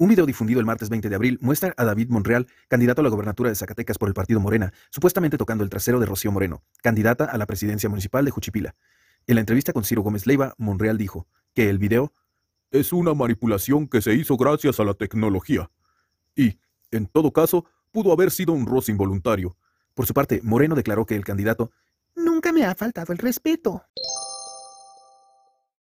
Un video difundido el martes 20 de abril muestra a David Monreal, candidato a la gobernatura de Zacatecas por el partido Morena, supuestamente tocando el trasero de Rocío Moreno, candidata a la presidencia municipal de Juchipila. En la entrevista con Ciro Gómez Leiva, Monreal dijo que el video es una manipulación que se hizo gracias a la tecnología. Y, en todo caso, pudo haber sido un roce involuntario. Por su parte, Moreno declaró que el candidato nunca me ha faltado el respeto.